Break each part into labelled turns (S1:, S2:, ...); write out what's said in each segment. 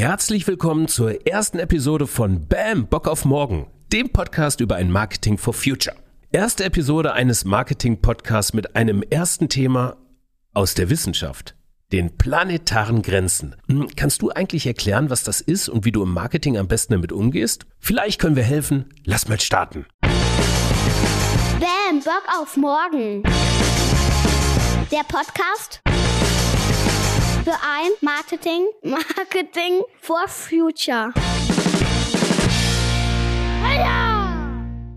S1: Herzlich willkommen zur ersten Episode von Bam, Bock auf Morgen, dem Podcast über ein Marketing for Future. Erste Episode eines Marketing-Podcasts mit einem ersten Thema aus der Wissenschaft. Den planetaren Grenzen. Hm, kannst du eigentlich erklären, was das ist und wie du im Marketing am besten damit umgehst? Vielleicht können wir helfen. Lass mal starten.
S2: Bam, Bock auf morgen. Der Podcast für ein Marketing, Marketing for Future.
S3: Heya!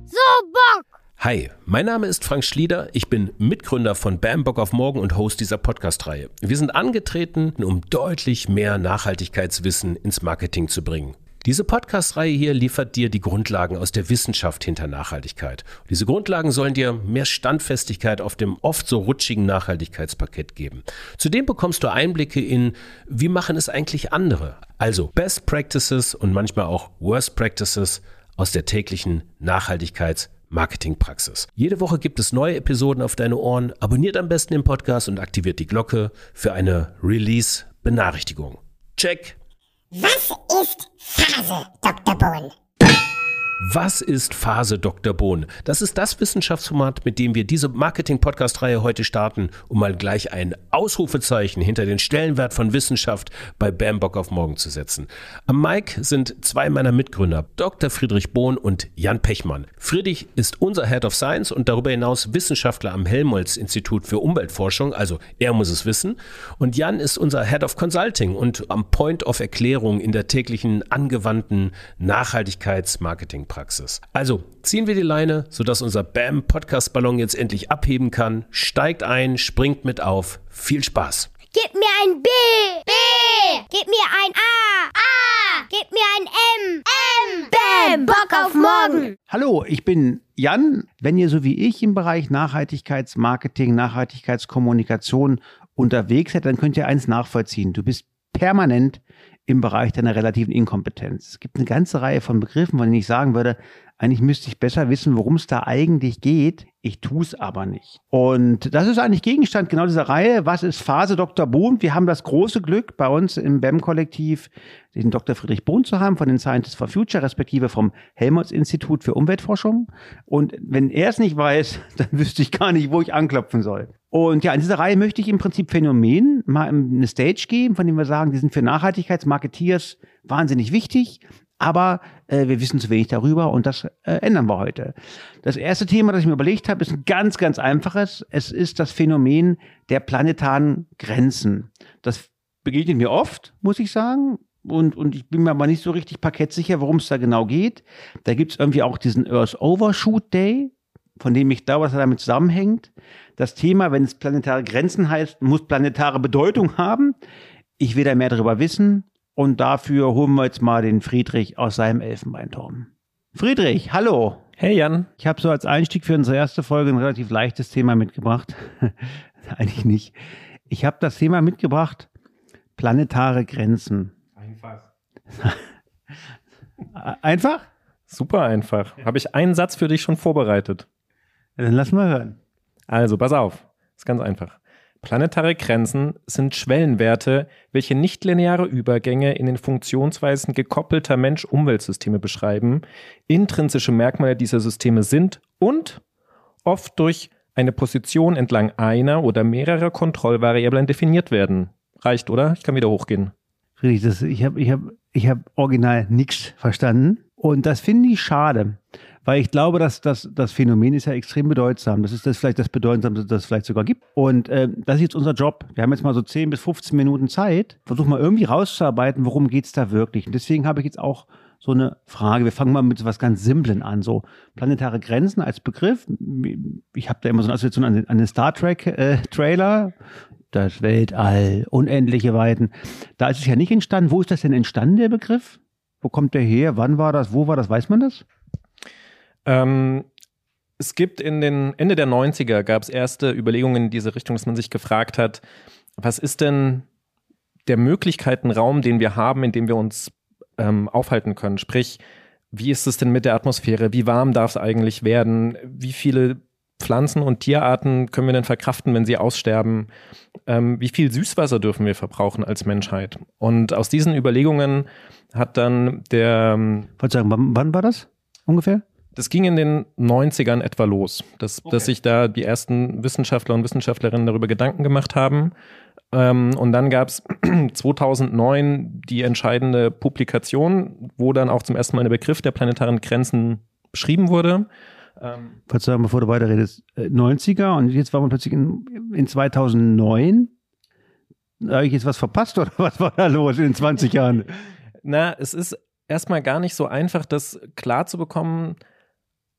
S3: So Bock!
S1: Hi, mein Name ist Frank Schlieder. Ich bin Mitgründer von Bam Bock auf Morgen und Host dieser Podcast-Reihe. Wir sind angetreten, um deutlich mehr Nachhaltigkeitswissen ins Marketing zu bringen. Diese Podcast-Reihe hier liefert dir die Grundlagen aus der Wissenschaft hinter Nachhaltigkeit. Diese Grundlagen sollen dir mehr Standfestigkeit auf dem oft so rutschigen Nachhaltigkeitspaket geben. Zudem bekommst du Einblicke in, wie machen es eigentlich andere. Also Best Practices und manchmal auch Worst Practices aus der täglichen Nachhaltigkeits- Marketingpraxis. Jede Woche gibt es neue Episoden auf deine Ohren. Abonniert am besten den Podcast und aktiviert die Glocke für eine Release-Benachrichtigung. Check!
S3: Was ist Phase, Dr. Bohn?
S1: Was ist Phase Dr. Bohn? Das ist das Wissenschaftsformat, mit dem wir diese Marketing-Podcast-Reihe heute starten, um mal gleich ein Ausrufezeichen hinter den Stellenwert von Wissenschaft bei Bambock auf morgen zu setzen. Am Mike sind zwei meiner Mitgründer, Dr. Friedrich Bohn und Jan Pechmann. Friedrich ist unser Head of Science und darüber hinaus Wissenschaftler am Helmholtz-Institut für Umweltforschung, also er muss es wissen. Und Jan ist unser Head of Consulting und am Point of Erklärung in der täglichen angewandten Nachhaltigkeitsmarketing. Praxis. Also ziehen wir die Leine, sodass unser BAM-Podcast-Ballon jetzt endlich abheben kann. Steigt ein, springt mit auf. Viel Spaß.
S3: Gib mir ein B. B. Gib mir ein A. A. Gib mir ein M. M. Bam. Bock auf morgen.
S4: Hallo, ich bin Jan. Wenn ihr so wie ich im Bereich Nachhaltigkeitsmarketing, Nachhaltigkeitskommunikation unterwegs seid, dann könnt ihr eins nachvollziehen. Du bist permanent im Bereich deiner relativen Inkompetenz. Es gibt eine ganze Reihe von Begriffen, von denen ich sagen würde, eigentlich müsste ich besser wissen, worum es da eigentlich geht. Ich tue es aber nicht. Und das ist eigentlich Gegenstand genau dieser Reihe. Was ist Phase Dr. Bohn? Wir haben das große Glück, bei uns im BEM-Kollektiv den Dr. Friedrich Bohn zu haben, von den Scientists for Future, respektive vom Helmholtz-Institut für Umweltforschung. Und wenn er es nicht weiß, dann wüsste ich gar nicht, wo ich anklopfen soll. Und ja, in dieser Reihe möchte ich im Prinzip Phänomenen mal eine Stage geben, von dem wir sagen, die sind für Nachhaltigkeitsmarketeers wahnsinnig wichtig, aber äh, wir wissen zu wenig darüber und das äh, ändern wir heute. Das erste Thema, das ich mir überlegt habe, ist ein ganz, ganz einfaches. Es ist das Phänomen der planetaren Grenzen. Das begegnet mir oft, muss ich sagen. Und, und ich bin mir aber nicht so richtig parkettsicher, worum es da genau geht. Da gibt es irgendwie auch diesen Earth Overshoot Day, von dem ich glaube, dass er damit zusammenhängt. Das Thema, wenn es planetare Grenzen heißt, muss planetare Bedeutung haben. Ich will da mehr darüber wissen und dafür holen wir jetzt mal den Friedrich aus seinem Elfenbeinturm. Friedrich, hallo.
S5: Hey Jan.
S4: Ich habe so als Einstieg für unsere erste Folge ein relativ leichtes Thema mitgebracht. Eigentlich nicht. Ich habe das Thema mitgebracht, planetare Grenzen.
S5: Einfach.
S4: einfach?
S5: Super einfach. Habe ich einen Satz für dich schon vorbereitet.
S4: Dann lass mal hören.
S5: Also, pass auf. Ist ganz einfach. Planetare Grenzen sind Schwellenwerte, welche nichtlineare Übergänge in den Funktionsweisen gekoppelter Mensch-Umweltsysteme beschreiben, intrinsische Merkmale dieser Systeme sind und oft durch eine Position entlang einer oder mehrerer Kontrollvariablen definiert werden. Reicht, oder? Ich kann wieder hochgehen.
S4: Das, ich habe ich hab, ich hab original nichts verstanden. Und das finde ich schade, weil ich glaube, dass das, das Phänomen ist ja extrem bedeutsam. Das ist das vielleicht das Bedeutsamste, das es vielleicht sogar gibt. Und äh, das ist jetzt unser Job. Wir haben jetzt mal so 10 bis 15 Minuten Zeit. Versuchen mal irgendwie rauszuarbeiten, worum geht's da wirklich. Und deswegen habe ich jetzt auch so eine Frage. Wir fangen mal mit so was ganz Simplen an. So planetare Grenzen als Begriff. Ich habe da immer so eine Assoziation an den, an den Star Trek äh. Das Weltall, unendliche Weiten. Da ist es ja nicht entstanden. Wo ist das denn entstanden, der Begriff? Wo kommt der her? Wann war das? Wo war das? Weiß man das?
S5: Ähm, es gibt in den Ende der 90er gab es erste Überlegungen in diese Richtung, dass man sich gefragt hat, was ist denn der Möglichkeitenraum, den wir haben, in dem wir uns ähm, aufhalten können? Sprich, wie ist es denn mit der Atmosphäre? Wie warm darf es eigentlich werden? Wie viele Pflanzen- und Tierarten können wir denn verkraften, wenn sie aussterben? Ähm, wie viel Süßwasser dürfen wir verbrauchen als Menschheit? Und aus diesen Überlegungen hat dann der.
S4: Ähm, Verzeihung, wann, wann war das ungefähr?
S5: Das ging in den 90ern etwa los, dass, okay. dass sich da die ersten Wissenschaftler und Wissenschaftlerinnen darüber Gedanken gemacht haben. Ähm, und dann gab es 2009 die entscheidende Publikation, wo dann auch zum ersten Mal der Begriff der planetaren Grenzen beschrieben wurde.
S4: Ähm, Verzeihung, bevor du weiterredest, 90er äh, und jetzt waren wir plötzlich in, in 2009. Habe ich jetzt was verpasst oder was war da los in 20 Jahren?
S5: Na, es ist erstmal gar nicht so einfach, das klar zu bekommen.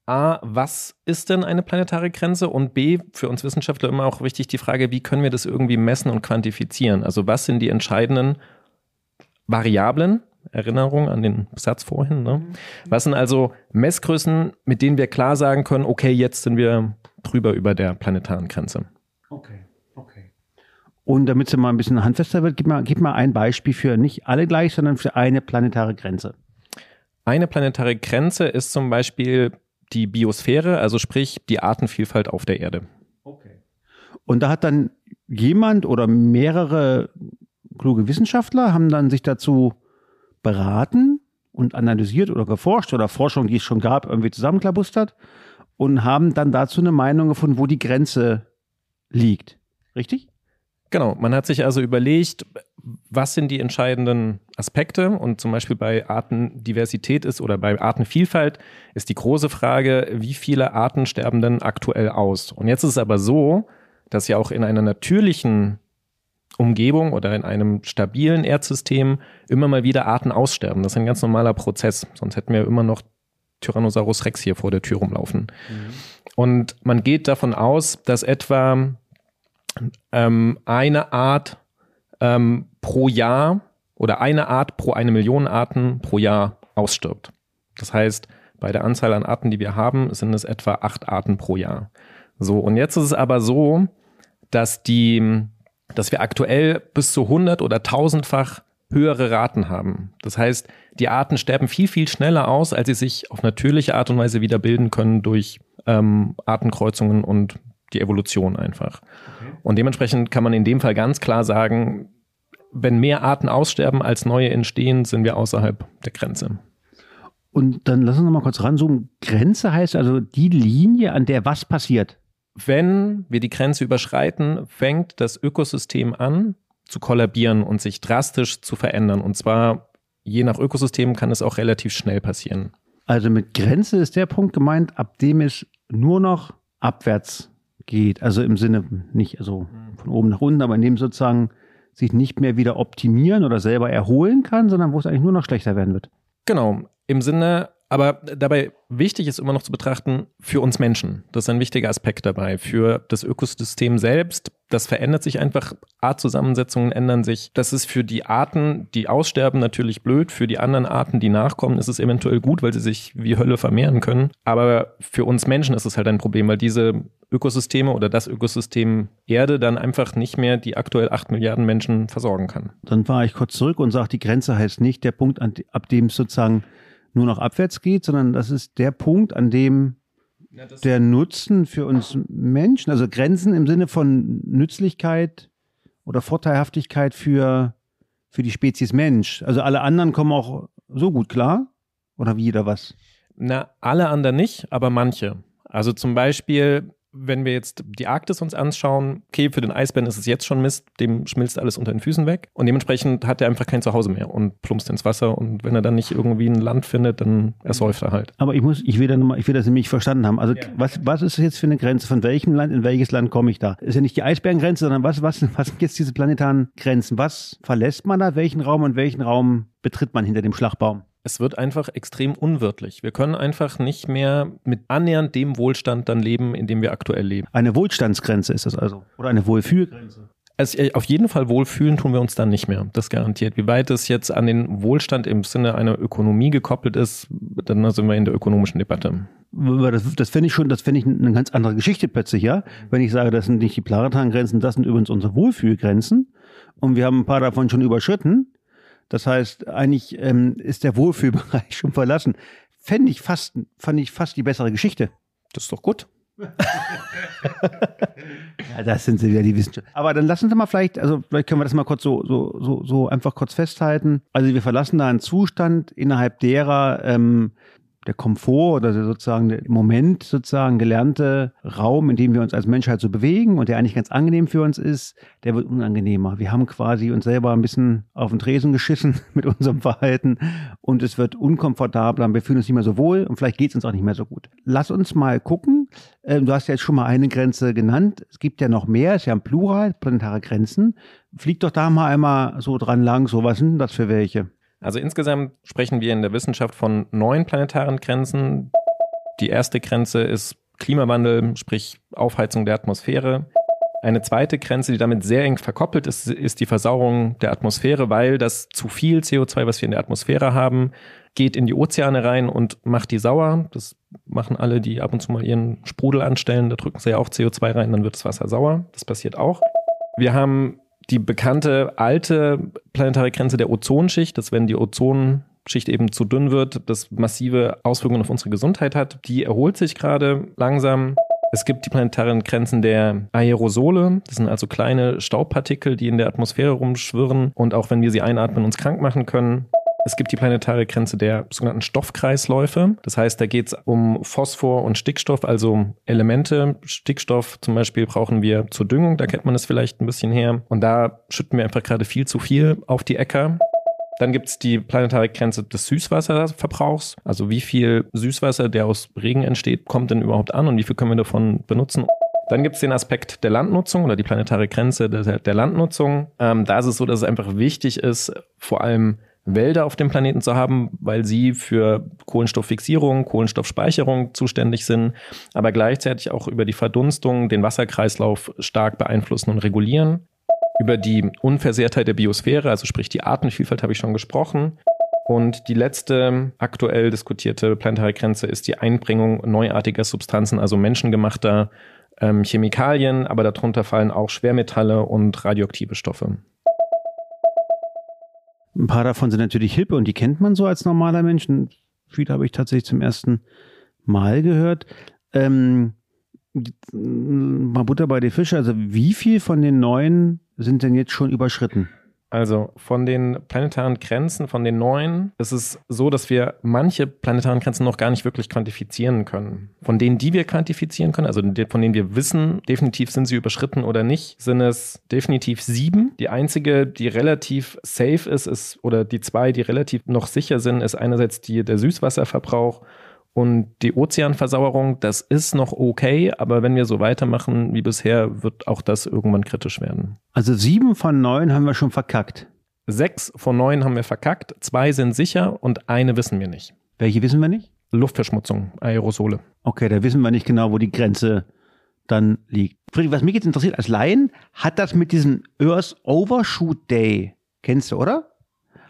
S5: A, was ist denn eine planetare Grenze? Und B, für uns Wissenschaftler immer auch wichtig die Frage, wie können wir das irgendwie messen und quantifizieren? Also was sind die entscheidenden Variablen, Erinnerung an den Satz vorhin. Ne? Mhm. Was sind also Messgrößen, mit denen wir klar sagen können, okay, jetzt sind wir drüber über der planetaren Grenze.
S4: Okay, okay. Und damit es mal ein bisschen handfester wird, gib mal, gib mal ein Beispiel für nicht alle gleich, sondern für eine planetare Grenze.
S5: Eine planetare Grenze ist zum Beispiel die Biosphäre, also sprich die Artenvielfalt auf der Erde.
S4: Okay. Und da hat dann jemand oder mehrere kluge Wissenschaftler haben dann sich dazu beraten und analysiert oder geforscht oder Forschung, die es schon gab, irgendwie zusammenklabustert und haben dann dazu eine Meinung gefunden, wo die Grenze liegt. Richtig?
S5: Genau, man hat sich also überlegt, was sind die entscheidenden Aspekte und zum Beispiel bei Artendiversität ist oder bei Artenvielfalt ist die große Frage, wie viele Arten sterben denn aktuell aus? Und jetzt ist es aber so, dass ja auch in einer natürlichen Umgebung oder in einem stabilen Erdsystem immer mal wieder Arten aussterben. Das ist ein ganz normaler Prozess. Sonst hätten wir immer noch Tyrannosaurus Rex hier vor der Tür rumlaufen. Mhm. Und man geht davon aus, dass etwa ähm, eine Art ähm, pro Jahr oder eine Art pro eine Million Arten pro Jahr ausstirbt. Das heißt, bei der Anzahl an Arten, die wir haben, sind es etwa acht Arten pro Jahr. So, und jetzt ist es aber so, dass die dass wir aktuell bis zu 100 oder 1000-fach höhere Raten haben. Das heißt, die Arten sterben viel, viel schneller aus, als sie sich auf natürliche Art und Weise wieder bilden können durch ähm, Artenkreuzungen und die Evolution einfach. Okay. Und dementsprechend kann man in dem Fall ganz klar sagen, wenn mehr Arten aussterben als neue entstehen, sind wir außerhalb der Grenze.
S4: Und dann lass uns noch mal kurz ranzoomen. Grenze heißt also die Linie, an der was passiert
S5: wenn wir die Grenze überschreiten, fängt das Ökosystem an zu kollabieren und sich drastisch zu verändern. Und zwar je nach Ökosystem kann es auch relativ schnell passieren.
S4: Also mit Grenze ist der Punkt gemeint, ab dem es nur noch abwärts geht. Also im Sinne nicht also von oben nach unten, aber in dem sozusagen sich nicht mehr wieder optimieren oder selber erholen kann, sondern wo es eigentlich nur noch schlechter werden wird.
S5: Genau. Im Sinne aber dabei wichtig ist immer noch zu betrachten, für uns Menschen. Das ist ein wichtiger Aspekt dabei. Für das Ökosystem selbst, das verändert sich einfach. Artzusammensetzungen ändern sich. Das ist für die Arten, die aussterben, natürlich blöd. Für die anderen Arten, die nachkommen, ist es eventuell gut, weil sie sich wie Hölle vermehren können. Aber für uns Menschen ist es halt ein Problem, weil diese Ökosysteme oder das Ökosystem Erde dann einfach nicht mehr die aktuell acht Milliarden Menschen versorgen kann.
S4: Dann fahre ich kurz zurück und sage, die Grenze heißt nicht der Punkt, ab dem sozusagen nur noch abwärts geht, sondern das ist der Punkt, an dem ja, der Nutzen für uns Menschen, also Grenzen im Sinne von Nützlichkeit oder Vorteilhaftigkeit für, für die Spezies Mensch. Also alle anderen kommen auch so gut klar oder wie oder was?
S5: Na, alle anderen nicht, aber manche. Also zum Beispiel wenn wir jetzt die Arktis uns anschauen, okay, für den Eisbären ist es jetzt schon Mist, dem schmilzt alles unter den Füßen weg und dementsprechend hat er einfach kein Zuhause mehr und plumpst ins Wasser und wenn er dann nicht irgendwie ein Land findet, dann ersäuft er halt.
S4: Aber ich muss, ich will, dann mal, ich will das nämlich verstanden haben. Also ja. was, was ist jetzt für eine Grenze? Von welchem Land in welches Land komme ich da? Ist ja nicht die Eisbärengrenze, sondern was, was, was sind jetzt diese planetaren Grenzen? Was verlässt man da? Welchen Raum und welchen Raum betritt man hinter dem Schlagbaum?
S5: Es wird einfach extrem unwirtlich. Wir können einfach nicht mehr mit annähernd dem Wohlstand dann leben, in dem wir aktuell leben.
S4: Eine Wohlstandsgrenze ist das also. Oder eine Wohlfühlgrenze.
S5: Also auf jeden Fall wohlfühlen tun wir uns dann nicht mehr. Das garantiert. Wie weit es jetzt an den Wohlstand im Sinne einer Ökonomie gekoppelt ist, dann sind wir in der ökonomischen Debatte.
S4: Das, das finde ich schon, das finde ich eine ganz andere Geschichte plötzlich, ja. Wenn ich sage, das sind nicht die Planetaren-Grenzen, das sind übrigens unsere Wohlfühlgrenzen. Und wir haben ein paar davon schon überschritten das heißt, eigentlich ähm, ist der Wohlfühlbereich schon verlassen. Fände ich fast, fand ich fast die bessere Geschichte.
S5: Das ist doch gut.
S4: ja, das sind sie wieder, die Wissenschaftler. Aber dann lassen Sie mal vielleicht, also vielleicht können wir das mal kurz so, so, so, so einfach kurz festhalten. Also wir verlassen da einen Zustand, innerhalb derer ähm, der Komfort oder sozusagen der im Moment sozusagen gelernte Raum, in dem wir uns als Menschheit so bewegen und der eigentlich ganz angenehm für uns ist, der wird unangenehmer. Wir haben quasi uns selber ein bisschen auf den Tresen geschissen mit unserem Verhalten und es wird unkomfortabler, wir fühlen uns nicht mehr so wohl und vielleicht geht es uns auch nicht mehr so gut. Lass uns mal gucken. Ähm, du hast ja jetzt schon mal eine Grenze genannt. Es gibt ja noch mehr, es ist ja ein Plural, planetare Grenzen. Flieg doch da mal einmal so dran lang, so was sind das für welche?
S5: Also insgesamt sprechen wir in der Wissenschaft von neun planetaren Grenzen. Die erste Grenze ist Klimawandel, sprich Aufheizung der Atmosphäre. Eine zweite Grenze, die damit sehr eng verkoppelt ist, ist die Versauerung der Atmosphäre, weil das zu viel CO2, was wir in der Atmosphäre haben, geht in die Ozeane rein und macht die sauer. Das machen alle, die ab und zu mal ihren Sprudel anstellen. Da drücken sie ja auch CO2 rein, dann wird das Wasser sauer. Das passiert auch. Wir haben die bekannte alte planetare Grenze der Ozonschicht, dass wenn die Ozonschicht eben zu dünn wird, das massive Auswirkungen auf unsere Gesundheit hat, die erholt sich gerade langsam. Es gibt die planetaren Grenzen der Aerosole. Das sind also kleine Staubpartikel, die in der Atmosphäre rumschwirren und auch wenn wir sie einatmen, uns krank machen können. Es gibt die planetare Grenze der sogenannten Stoffkreisläufe. Das heißt, da geht es um Phosphor und Stickstoff, also Elemente. Stickstoff zum Beispiel brauchen wir zur Düngung, da kennt man es vielleicht ein bisschen her. Und da schütten wir einfach gerade viel zu viel auf die Äcker. Dann gibt es die planetare Grenze des Süßwasserverbrauchs. Also wie viel Süßwasser, der aus Regen entsteht, kommt denn überhaupt an und wie viel können wir davon benutzen? Dann gibt es den Aspekt der Landnutzung oder die planetare Grenze der, der Landnutzung. Ähm, da ist es so, dass es einfach wichtig ist, vor allem Wälder auf dem Planeten zu haben, weil sie für Kohlenstofffixierung, Kohlenstoffspeicherung zuständig sind, aber gleichzeitig auch über die Verdunstung den Wasserkreislauf stark beeinflussen und regulieren. Über die Unversehrtheit der Biosphäre, also sprich die Artenvielfalt, habe ich schon gesprochen. Und die letzte aktuell diskutierte planetare Grenze ist die Einbringung neuartiger Substanzen, also menschengemachter ähm, Chemikalien, aber darunter fallen auch Schwermetalle und radioaktive Stoffe.
S4: Ein paar davon sind natürlich hip und die kennt man so als normaler Mensch. Viele habe ich tatsächlich zum ersten Mal gehört. Ähm, mal Butter bei die Fische. Also wie viel von den neuen sind denn jetzt schon überschritten?
S5: Also von den planetaren Grenzen, von den neuen, ist es so, dass wir manche planetaren Grenzen noch gar nicht wirklich quantifizieren können. Von denen, die wir quantifizieren können, also von denen wir wissen, definitiv sind sie überschritten oder nicht, sind es definitiv sieben. Die einzige, die relativ safe ist, ist oder die zwei, die relativ noch sicher sind, ist einerseits die, der Süßwasserverbrauch und die Ozeanversauerung, das ist noch okay, aber wenn wir so weitermachen wie bisher, wird auch das irgendwann kritisch werden.
S4: Also sieben von neun haben wir schon verkackt.
S5: Sechs von neun haben wir verkackt, zwei sind sicher und eine wissen wir nicht.
S4: Welche wissen wir nicht?
S5: Luftverschmutzung, Aerosole.
S4: Okay, da wissen wir nicht genau, wo die Grenze dann liegt. Friedrich, was mich jetzt interessiert als Laien, hat das mit diesem Earth Overshoot Day, kennst du, oder?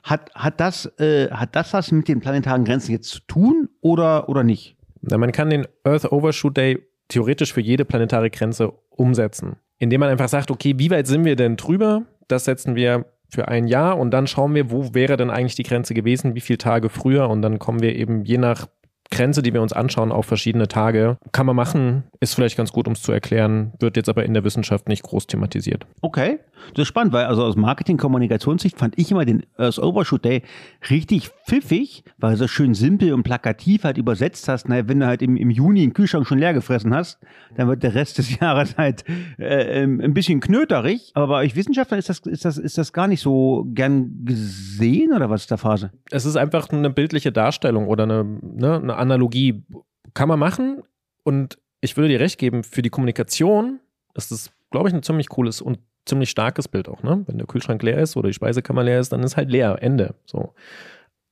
S4: Hat, hat, das, äh, hat das was mit den planetaren Grenzen jetzt zu tun oder, oder nicht?
S5: Na, man kann den Earth Overshoot Day theoretisch für jede planetare Grenze umsetzen. Indem man einfach sagt, okay, wie weit sind wir denn drüber? Das setzen wir für ein Jahr und dann schauen wir, wo wäre denn eigentlich die Grenze gewesen, wie viele Tage früher und dann kommen wir eben je nach Grenze, die wir uns anschauen, auf verschiedene Tage. Kann man machen, ist vielleicht ganz gut, um es zu erklären, wird jetzt aber in der Wissenschaft nicht groß thematisiert.
S4: Okay, das ist spannend, weil also aus Marketing-Kommunikationssicht fand ich immer den Earth Overshoot Day richtig pfiffig, weil du so schön simpel und plakativ halt übersetzt hast. Naja, wenn du halt im, im Juni den Kühlschrank schon leer gefressen hast, dann wird der Rest des Jahres halt äh, ähm, ein bisschen knöterig. Aber bei euch Wissenschaftlern ist das, ist, das, ist das gar nicht so gern gesehen oder was ist der Phase?
S5: Es ist einfach eine bildliche Darstellung oder eine, ne, eine Analogie. Kann man machen und ich würde dir recht geben, für die Kommunikation ist das, glaube ich, ein ziemlich cooles und ziemlich starkes Bild auch, ne? Wenn der Kühlschrank leer ist oder die Speisekammer leer ist, dann ist halt leer, Ende. So.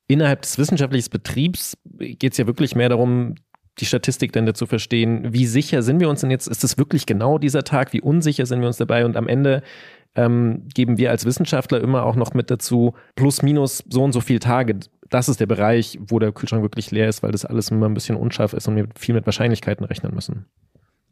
S5: Innerhalb des wissenschaftlichen Betriebs geht es ja wirklich mehr darum, die Statistik dann dazu verstehen, wie sicher sind wir uns denn jetzt? Ist es wirklich genau dieser Tag? Wie unsicher sind wir uns dabei? Und am Ende ähm, geben wir als Wissenschaftler immer auch noch mit dazu, plus minus so und so viele Tage. Das ist der Bereich, wo der Kühlschrank wirklich leer ist, weil das alles immer ein bisschen unscharf ist und wir viel mit Wahrscheinlichkeiten rechnen müssen.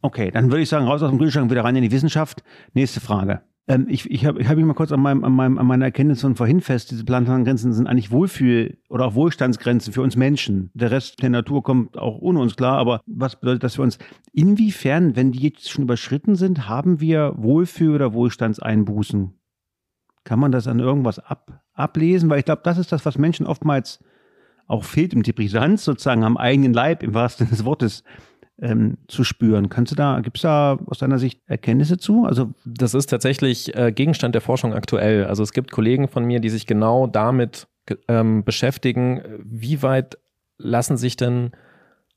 S4: Okay, dann würde ich sagen, raus aus dem Kühlschrank, wieder rein in die Wissenschaft. Nächste Frage. Ähm, ich ich habe ich hab mich mal kurz an, meinem, an, meinem, an meiner Erkenntnis von vorhin fest, diese planetaren Grenzen sind eigentlich Wohlfühl- oder auch Wohlstandsgrenzen für uns Menschen. Der Rest der Natur kommt auch ohne uns klar, aber was bedeutet das für uns? Inwiefern, wenn die jetzt schon überschritten sind, haben wir Wohlfühl- oder Wohlstandseinbußen? Kann man das an irgendwas ab, ablesen? Weil ich glaube, das ist das, was Menschen oftmals auch fehlt im die sozusagen am eigenen Leib, im wahrsten Sinne des Wortes, ähm, zu spüren. Kannst du da, gibt es da aus deiner Sicht Erkenntnisse zu?
S5: Also das ist tatsächlich äh, Gegenstand der Forschung aktuell. Also es gibt Kollegen von mir, die sich genau damit ähm, beschäftigen, wie weit lassen sich denn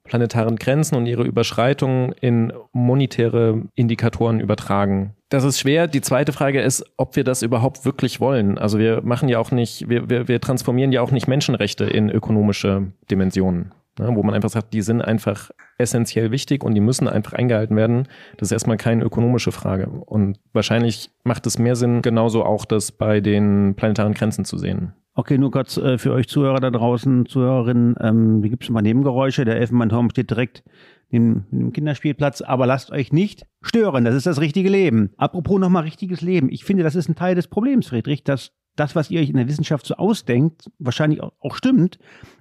S5: planetaren Grenzen und ihre Überschreitungen in monetäre Indikatoren übertragen. Das ist schwer. Die zweite Frage ist, ob wir das überhaupt wirklich wollen. Also wir machen ja auch nicht, wir, wir, wir transformieren ja auch nicht Menschenrechte in ökonomische Dimensionen. Ne, wo man einfach sagt, die sind einfach essentiell wichtig und die müssen einfach eingehalten werden. Das ist erstmal keine ökonomische Frage. Und wahrscheinlich macht es mehr Sinn, genauso auch das bei den planetaren Grenzen zu sehen.
S4: Okay, nur kurz äh, für euch Zuhörer da draußen, Zuhörerinnen, ähm, hier gibt es paar Nebengeräusche. Der Elfenbeinturm steht direkt neben dem Kinderspielplatz, aber lasst euch nicht stören. Das ist das richtige Leben. Apropos nochmal richtiges Leben. Ich finde, das ist ein Teil des Problems, Friedrich, dass das, was ihr euch in der Wissenschaft so ausdenkt, wahrscheinlich auch, stimmt,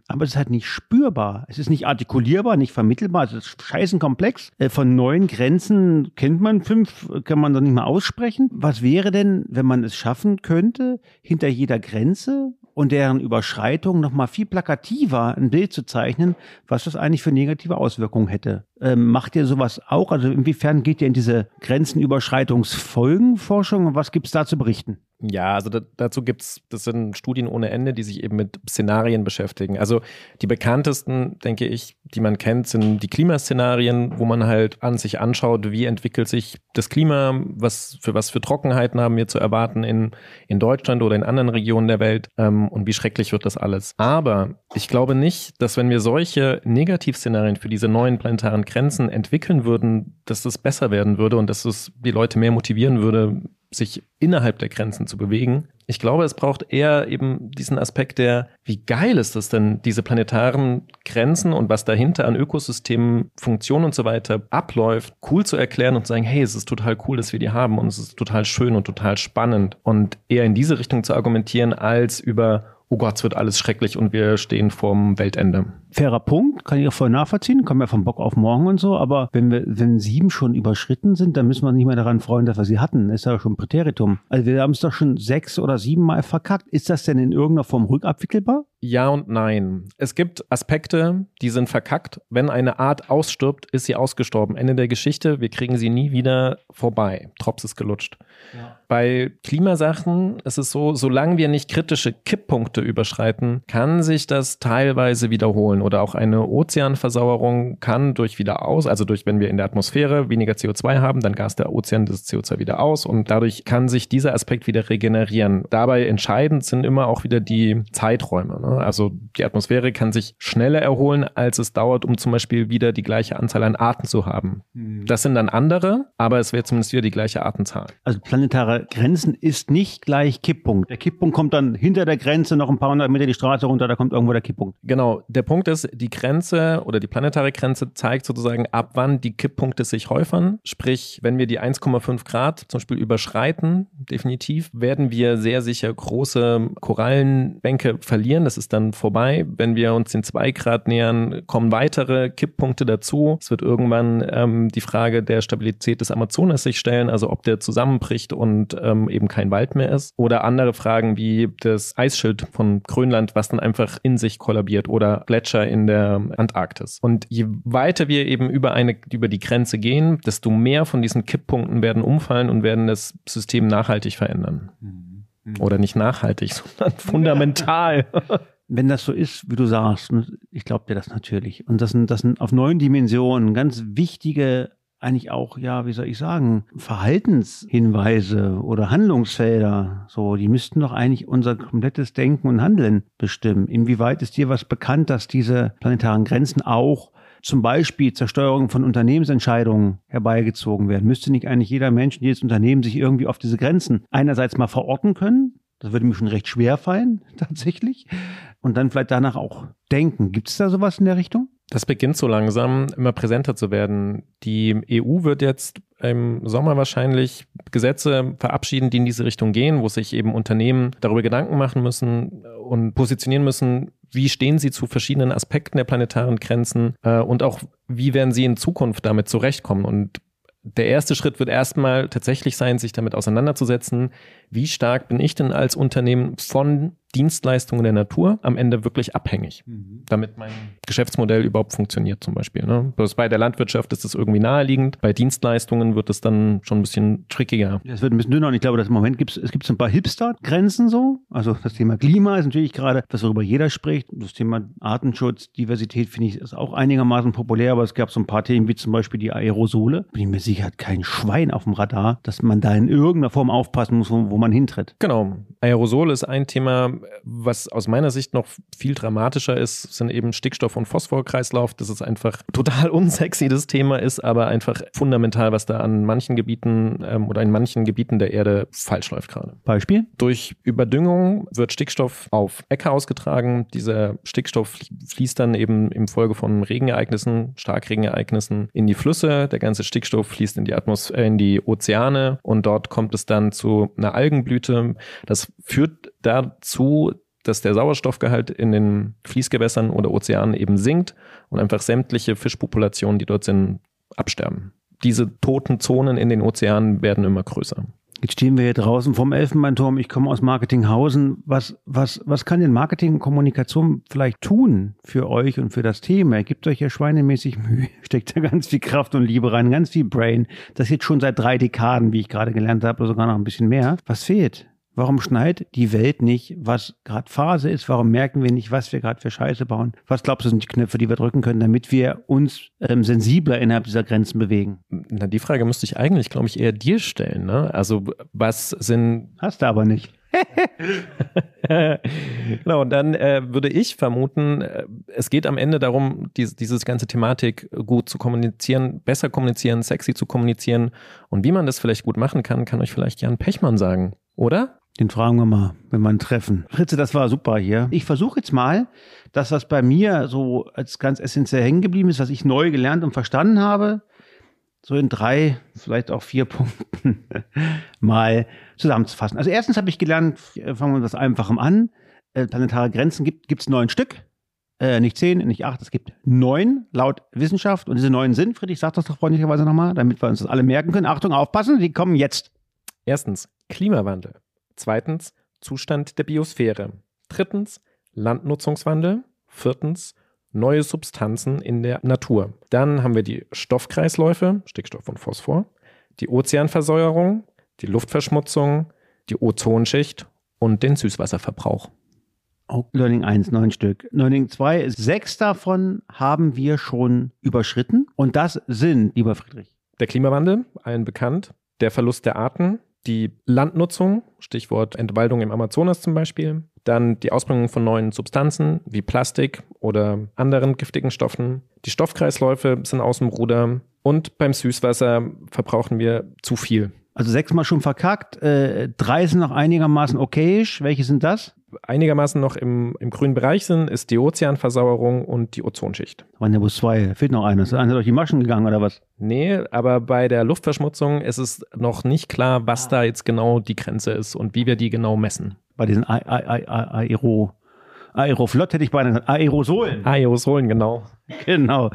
S4: aber es ist halt nicht spürbar. Es ist nicht artikulierbar, nicht vermittelbar. Es ist scheißen komplex. Äh, von neuen Grenzen kennt man fünf, kann man doch nicht mal aussprechen. Was wäre denn, wenn man es schaffen könnte, hinter jeder Grenze und deren Überschreitung nochmal viel plakativer ein Bild zu zeichnen, was das eigentlich für negative Auswirkungen hätte. Ähm, macht ihr sowas auch? Also inwiefern geht ihr in diese Grenzenüberschreitungsfolgenforschung und was gibt es da zu berichten?
S5: Ja, also da, dazu gibt's, das sind Studien ohne Ende, die sich eben mit Szenarien beschäftigen. Also die bekanntesten, denke ich, die man kennt, sind die Klimaszenarien, wo man halt an sich anschaut, wie entwickelt sich das Klima, was für was für Trockenheiten haben wir zu erwarten in, in Deutschland oder in anderen Regionen der Welt ähm, und wie schrecklich wird das alles. Aber ich glaube nicht, dass wenn wir solche Negativszenarien für diese neuen planetaren Grenzen entwickeln würden, dass das besser werden würde und dass es die Leute mehr motivieren würde, sich innerhalb der Grenzen zu bewegen. Ich glaube, es braucht eher eben diesen Aspekt der, wie geil ist das denn, diese planetaren Grenzen und was dahinter an Ökosystemen, Funktionen und so weiter abläuft, cool zu erklären und zu sagen, hey, es ist total cool, dass wir die haben und es ist total schön und total spannend und eher in diese Richtung zu argumentieren, als über oh Gott, es wird alles schrecklich und wir stehen vorm Weltende.
S4: Fairer Punkt, kann ich auch voll nachvollziehen, kommen ja vom Bock auf morgen und so, aber wenn wir, wenn sieben schon überschritten sind, dann müssen wir nicht mehr daran freuen, dass wir sie hatten. Das ist ja schon Präteritum. Also wir haben es doch schon sechs oder sieben Mal verkackt. Ist das denn in irgendeiner Form rückabwickelbar?
S5: Ja und nein. Es gibt Aspekte, die sind verkackt. Wenn eine Art ausstirbt, ist sie ausgestorben. Ende der Geschichte. Wir kriegen sie nie wieder vorbei. Trops ist gelutscht. Ja. Bei Klimasachen ist es so, solange wir nicht kritische Kipppunkte überschreiten, kann sich das teilweise wiederholen. Oder auch eine Ozeanversauerung kann durch wieder aus, also durch, wenn wir in der Atmosphäre weniger CO2 haben, dann gast der Ozean das CO2 wieder aus und dadurch kann sich dieser Aspekt wieder regenerieren. Dabei entscheidend sind immer auch wieder die Zeiträume. Ne? Also die Atmosphäre kann sich schneller erholen, als es dauert, um zum Beispiel wieder die gleiche Anzahl an Arten zu haben. Hm. Das sind dann andere, aber es wäre zumindest wieder die gleiche Artenzahl.
S4: Also planetare Grenzen ist nicht gleich Kipppunkt. Der Kipppunkt kommt dann hinter der Grenze noch ein paar hundert Meter die Straße runter, da kommt irgendwo der Kipppunkt.
S5: Genau. Der Punkt ist, die Grenze oder die planetare Grenze zeigt sozusagen, ab wann die Kipppunkte sich häufern. Sprich, wenn wir die 1,5 Grad zum Beispiel überschreiten, definitiv, werden wir sehr sicher große Korallenbänke verlieren. Das ist ist dann vorbei. Wenn wir uns den 2 Grad nähern, kommen weitere Kipppunkte dazu. Es wird irgendwann ähm, die Frage der Stabilität des Amazonas sich stellen, also ob der zusammenbricht und ähm, eben kein Wald mehr ist. Oder andere Fragen wie das Eisschild von Grönland, was dann einfach in sich kollabiert oder Gletscher in der Antarktis. Und je weiter wir eben über eine, über die Grenze gehen, desto mehr von diesen Kipppunkten werden umfallen und werden das System nachhaltig verändern. Mhm. Oder nicht nachhaltig, sondern fundamental.
S4: wenn das so ist, wie du sagst, ich glaube dir das natürlich. Und das sind, das sind auf neuen Dimensionen ganz wichtige, eigentlich auch, ja, wie soll ich sagen, Verhaltenshinweise oder Handlungsfelder. So, die müssten doch eigentlich unser komplettes Denken und Handeln bestimmen. Inwieweit ist dir was bekannt, dass diese planetaren Grenzen auch zum Beispiel zur Steuerung von Unternehmensentscheidungen herbeigezogen werden? Müsste nicht eigentlich jeder Mensch, jedes Unternehmen sich irgendwie auf diese Grenzen einerseits mal verorten können? Das würde mir schon recht schwer fallen, tatsächlich und dann vielleicht danach auch denken. Gibt es da sowas in der Richtung?
S5: Das beginnt so langsam immer präsenter zu werden. Die EU wird jetzt im Sommer wahrscheinlich Gesetze verabschieden, die in diese Richtung gehen, wo sich eben Unternehmen darüber Gedanken machen müssen und positionieren müssen, wie stehen sie zu verschiedenen Aspekten der planetaren Grenzen äh, und auch wie werden sie in Zukunft damit zurechtkommen. Und der erste Schritt wird erstmal tatsächlich sein, sich damit auseinanderzusetzen, wie stark bin ich denn als Unternehmen von Dienstleistungen der Natur am Ende wirklich abhängig, mhm. damit mein Geschäftsmodell überhaupt funktioniert zum Beispiel. Ne? Bei der Landwirtschaft ist es irgendwie naheliegend, bei Dienstleistungen wird es dann schon ein bisschen trickiger.
S4: Es wird ein bisschen dünner und ich glaube, dass im Moment gibt es gibt ein paar Hipster-Grenzen so. Also das Thema Klima ist natürlich gerade das, worüber jeder spricht. Das Thema Artenschutz, Diversität finde ich ist auch einigermaßen populär, aber es gab so ein paar Themen wie zum Beispiel die Aerosole. Bin ich mir sicher, hat kein Schwein auf dem Radar, dass man da in irgendeiner Form aufpassen muss, wo, wo man hintritt.
S5: Genau. Aerosole ist ein Thema, was aus meiner Sicht noch viel dramatischer ist, sind eben Stickstoff- und Phosphorkreislauf. Das ist einfach total unsexy, das Thema ist, aber einfach fundamental, was da an manchen Gebieten ähm, oder in manchen Gebieten der Erde falsch läuft gerade.
S4: Beispiel?
S5: Durch Überdüngung wird Stickstoff auf Äcker ausgetragen. Dieser Stickstoff fließt dann eben im Folge von Regenereignissen, Starkregenereignissen in die Flüsse. Der ganze Stickstoff fließt in die Atmosphäre, in die Ozeane und dort kommt es dann zu einer Algenblüte. Das führt dazu, dass der Sauerstoffgehalt in den Fließgewässern oder Ozeanen eben sinkt und einfach sämtliche Fischpopulationen, die dort sind, absterben. Diese toten Zonen in den Ozeanen werden immer größer.
S4: Jetzt stehen wir hier draußen vom Elfenbeinturm. Ich komme aus Marketinghausen. Was, was, was kann denn Marketing und Kommunikation vielleicht tun für euch und für das Thema? Ihr gebt euch ja schweinemäßig Mühe, steckt da ganz viel Kraft und Liebe rein, ganz viel Brain. Das jetzt schon seit drei Dekaden, wie ich gerade gelernt habe, oder sogar noch ein bisschen mehr. Was fehlt? Warum schneit die Welt nicht, was gerade Phase ist? Warum merken wir nicht, was wir gerade für Scheiße bauen? Was glaubst du, sind die Knöpfe, die wir drücken können, damit wir uns ähm, sensibler innerhalb dieser Grenzen bewegen?
S5: Na, die Frage müsste ich eigentlich, glaube ich, eher dir stellen. Ne? Also, was sind.
S4: Hast du aber nicht.
S5: genau, und dann äh, würde ich vermuten, äh, es geht am Ende darum, dies, dieses ganze Thematik gut zu kommunizieren, besser kommunizieren, sexy zu kommunizieren. Und wie man das vielleicht gut machen kann, kann euch vielleicht Jan Pechmann sagen, oder?
S4: Den fragen wir mal, wenn wir ihn treffen. Fritze, das war super hier. Ich versuche jetzt mal, das, was bei mir so als ganz essentiell hängen geblieben ist, was ich neu gelernt und verstanden habe, so in drei, vielleicht auch vier Punkten mal zusammenzufassen. Also erstens habe ich gelernt, fangen wir mit was Einfachem an. Äh, planetare Grenzen gibt es neun Stück. Äh, nicht zehn, nicht acht, es gibt neun laut Wissenschaft. Und diese neun sind, Friedrich, sag das doch freundlicherweise nochmal, damit wir uns das alle merken können. Achtung, aufpassen, die kommen jetzt.
S5: Erstens Klimawandel. Zweitens Zustand der Biosphäre. Drittens Landnutzungswandel. Viertens neue Substanzen in der Natur. Dann haben wir die Stoffkreisläufe, Stickstoff und Phosphor, die Ozeanversäuerung, die Luftverschmutzung, die Ozonschicht und den Süßwasserverbrauch.
S4: Oh, Learning 1, neun Stück. Learning 2, sechs davon haben wir schon überschritten. Und das sind, lieber Friedrich.
S5: Der Klimawandel, allen bekannt. Der Verlust der Arten, die Landnutzung, Stichwort Entwaldung im Amazonas zum Beispiel, dann die Ausbringung von neuen Substanzen wie Plastik oder anderen giftigen Stoffen. Die Stoffkreisläufe sind aus dem Ruder und beim Süßwasser verbrauchen wir zu viel.
S4: Also sechsmal schon verkackt, äh, drei sind noch einigermaßen okayisch. Welche sind das?
S5: Einigermaßen noch im, im grünen Bereich sind, ist die Ozeanversauerung und die Ozonschicht.
S4: Waren ja bloß zwei, fehlt noch eines. Einer durch die Maschen gegangen oder was?
S5: Nee, aber bei der Luftverschmutzung ist es noch nicht klar, was da jetzt genau die Grenze ist und wie wir die genau messen.
S4: Bei diesen Aero, Aeroflot hätte ich bei Aerosolen.
S5: Aerosolen, genau.
S4: Genau.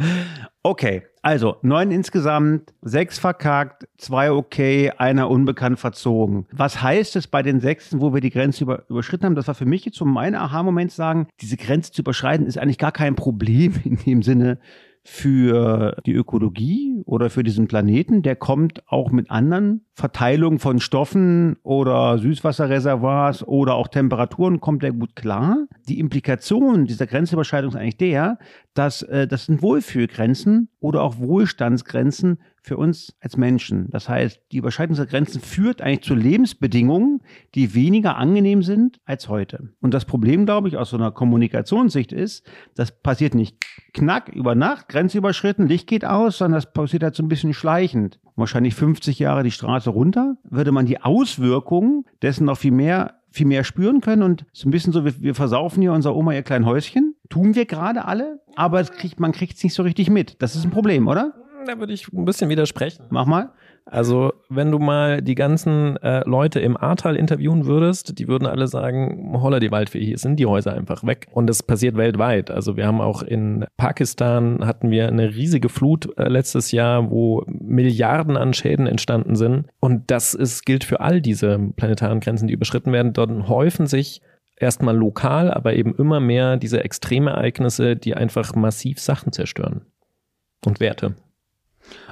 S4: Okay, also neun insgesamt, sechs verkackt, zwei okay, einer unbekannt verzogen. Was heißt es bei den sechsten, wo wir die Grenze über, überschritten haben? Das war für mich jetzt so mein Aha-Moment sagen, diese Grenze zu überschreiten ist eigentlich gar kein Problem in dem Sinne, für die Ökologie oder für diesen Planeten, der kommt auch mit anderen Verteilungen von Stoffen oder Süßwasserreservoirs oder auch Temperaturen, kommt der gut klar. Die Implikation dieser Grenzüberschreitung ist eigentlich der, dass äh, das sind Wohlfühlgrenzen oder auch Wohlstandsgrenzen für uns als Menschen. Das heißt, die Überschreitung dieser Grenzen führt eigentlich zu Lebensbedingungen, die weniger angenehm sind als heute. Und das Problem, glaube ich, aus so einer Kommunikationssicht ist, das passiert nicht knack über Nacht, Grenze überschritten, Licht geht aus, sondern das passiert halt so ein bisschen schleichend. Wahrscheinlich 50 Jahre die Straße runter, würde man die Auswirkungen dessen noch viel mehr viel mehr spüren können und so ein bisschen so, wir, wir versaufen hier unser Oma ihr klein Häuschen. Tun wir gerade alle, aber kriegt, man kriegt es nicht so richtig mit. Das ist ein Problem, oder?
S5: Da würde ich ein bisschen widersprechen.
S4: Mach mal.
S5: Also, wenn du mal die ganzen äh, Leute im Ahrtal interviewen würdest, die würden alle sagen, holla die Waldfee, hier sind die Häuser einfach weg. Und das passiert weltweit. Also, wir haben auch in Pakistan hatten wir eine riesige Flut äh, letztes Jahr, wo Milliarden an Schäden entstanden sind. Und das ist, gilt für all diese planetaren Grenzen, die überschritten werden. Dort häufen sich erstmal lokal, aber eben immer mehr diese Extremereignisse, die einfach massiv Sachen zerstören und Werte.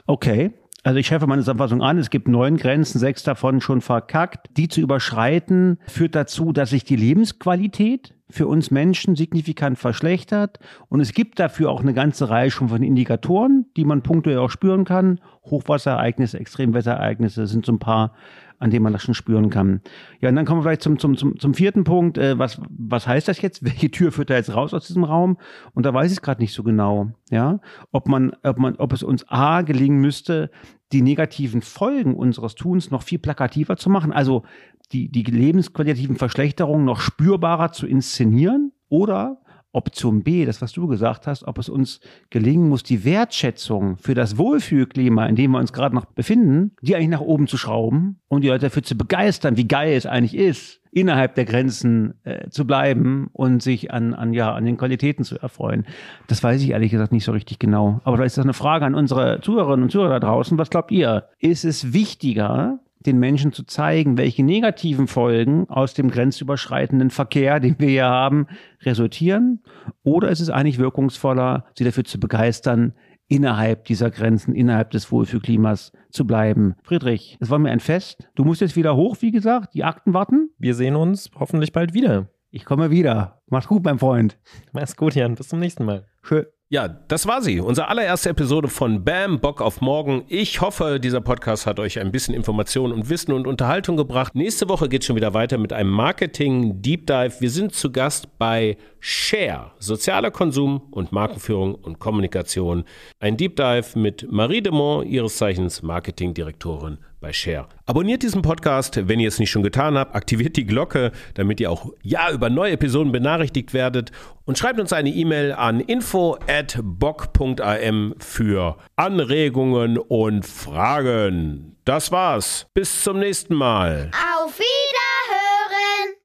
S4: Okay. Also ich schärfe meine Zusammenfassung an, es gibt neun Grenzen, sechs davon schon verkackt. Die zu überschreiten führt dazu, dass sich die Lebensqualität für uns Menschen signifikant verschlechtert. Und es gibt dafür auch eine ganze Reihe schon von Indikatoren, die man punktuell auch spüren kann. Hochwasserereignisse, Extremwetterereignisse sind so ein paar an dem man das schon spüren kann. Ja, und dann kommen wir vielleicht zum, zum, zum, zum vierten Punkt. Äh, was, was heißt das jetzt? Welche Tür führt da jetzt raus aus diesem Raum? Und da weiß ich es gerade nicht so genau. Ja, ob man, ob man, ob es uns A gelingen müsste, die negativen Folgen unseres Tuns noch viel plakativer zu machen, also die, die lebensqualitativen Verschlechterungen noch spürbarer zu inszenieren oder Option B, das, was du gesagt hast, ob es uns gelingen muss, die Wertschätzung für das Wohlfühlklima, in dem wir uns gerade noch befinden, die eigentlich nach oben zu schrauben und die Leute dafür zu begeistern, wie geil es eigentlich ist, innerhalb der Grenzen äh, zu bleiben und sich an, an, ja, an den Qualitäten zu erfreuen. Das weiß ich ehrlich gesagt nicht so richtig genau. Aber da ist das eine Frage an unsere Zuhörerinnen und Zuhörer da draußen. Was glaubt ihr? Ist es wichtiger, den Menschen zu zeigen, welche negativen Folgen aus dem grenzüberschreitenden Verkehr, den wir hier haben, resultieren? Oder ist es eigentlich wirkungsvoller, sie dafür zu begeistern, innerhalb dieser Grenzen, innerhalb des Wohlfühlklimas zu bleiben? Friedrich, es war mir ein Fest. Du musst jetzt wieder hoch, wie gesagt, die Akten warten.
S5: Wir sehen uns hoffentlich bald wieder.
S4: Ich komme wieder. Mach's gut, mein Freund.
S5: Mach's gut, Jan. Bis zum nächsten Mal.
S4: Schön.
S1: Ja, das war sie. Unsere allererste Episode von Bam, Bock auf Morgen. Ich hoffe, dieser Podcast hat euch ein bisschen Information und Wissen und Unterhaltung gebracht. Nächste Woche geht schon wieder weiter mit einem Marketing Deep Dive. Wir sind zu Gast bei Share, sozialer Konsum und Markenführung und Kommunikation. Ein Deep Dive mit Marie Demont, ihres Zeichens Marketingdirektorin bei Share. Abonniert diesen Podcast, wenn ihr es nicht schon getan habt. Aktiviert die Glocke, damit ihr auch ja über neue Episoden benachrichtigt werdet. Und schreibt uns eine E-Mail an info@bock.am für Anregungen und Fragen. Das war's. Bis zum nächsten Mal.
S3: Au.